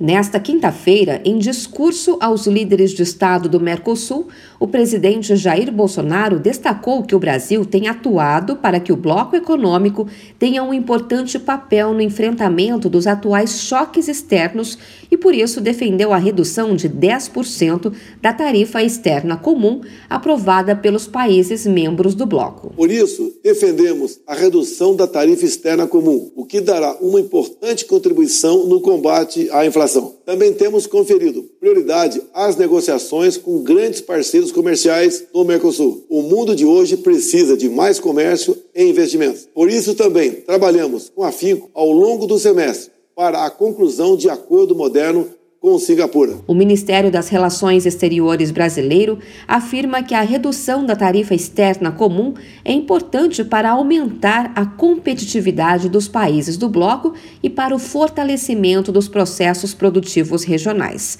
Nesta quinta-feira, em discurso aos líderes de Estado do Mercosul, o presidente Jair Bolsonaro destacou que o Brasil tem atuado para que o bloco econômico tenha um importante papel no enfrentamento dos atuais choques externos e, por isso, defendeu a redução de 10% da tarifa externa comum aprovada pelos países membros do bloco. Por isso, defendemos a redução da tarifa externa comum, o que dará uma importante contribuição no combate à inflação. Também temos conferido prioridade às negociações com grandes parceiros comerciais do Mercosul. O mundo de hoje precisa de mais comércio e investimentos. Por isso também trabalhamos com afinco ao longo do semestre para a conclusão de acordo moderno com Singapura. O Ministério das Relações Exteriores brasileiro afirma que a redução da tarifa externa comum é importante para aumentar a competitividade dos países do bloco e para o fortalecimento dos processos produtivos regionais.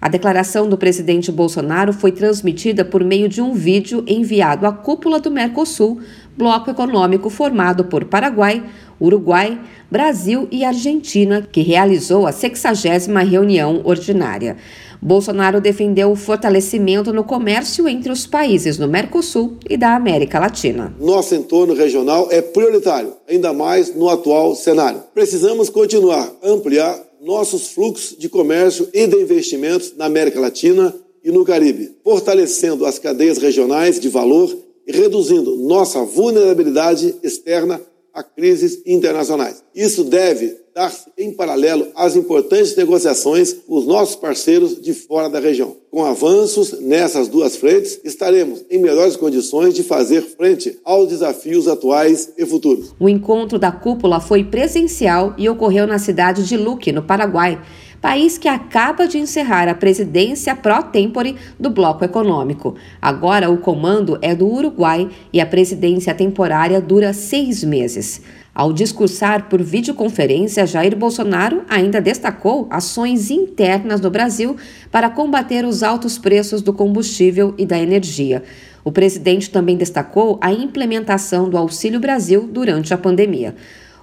A declaração do presidente Bolsonaro foi transmitida por meio de um vídeo enviado à cúpula do Mercosul, bloco econômico formado por Paraguai, Uruguai, Brasil e Argentina, que realizou a 60 reunião ordinária. Bolsonaro defendeu o fortalecimento no comércio entre os países do Mercosul e da América Latina. Nosso entorno regional é prioritário, ainda mais no atual cenário. Precisamos continuar a ampliar nossos fluxos de comércio e de investimentos na América Latina e no Caribe, fortalecendo as cadeias regionais de valor e reduzindo nossa vulnerabilidade externa a crises internacionais. Isso deve dar-se em paralelo às importantes negociações com os nossos parceiros de fora da região. Com avanços nessas duas frentes, estaremos em melhores condições de fazer frente aos desafios atuais e futuros. O encontro da cúpula foi presencial e ocorreu na cidade de Luque, no Paraguai país que acaba de encerrar a presidência pró-tempore do bloco econômico. Agora o comando é do Uruguai e a presidência temporária dura seis meses. Ao discursar por videoconferência, Jair Bolsonaro ainda destacou ações internas no Brasil para combater os altos preços do combustível e da energia. O presidente também destacou a implementação do Auxílio Brasil durante a pandemia.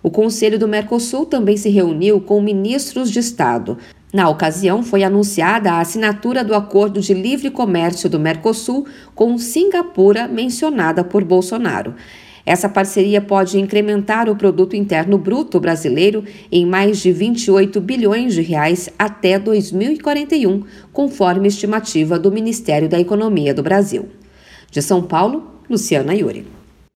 O Conselho do Mercosul também se reuniu com ministros de Estado. Na ocasião, foi anunciada a assinatura do Acordo de Livre Comércio do Mercosul com Singapura, mencionada por Bolsonaro. Essa parceria pode incrementar o produto interno bruto brasileiro em mais de 28 bilhões de reais até 2041, conforme estimativa do Ministério da Economia do Brasil. De São Paulo, Luciana Yuri.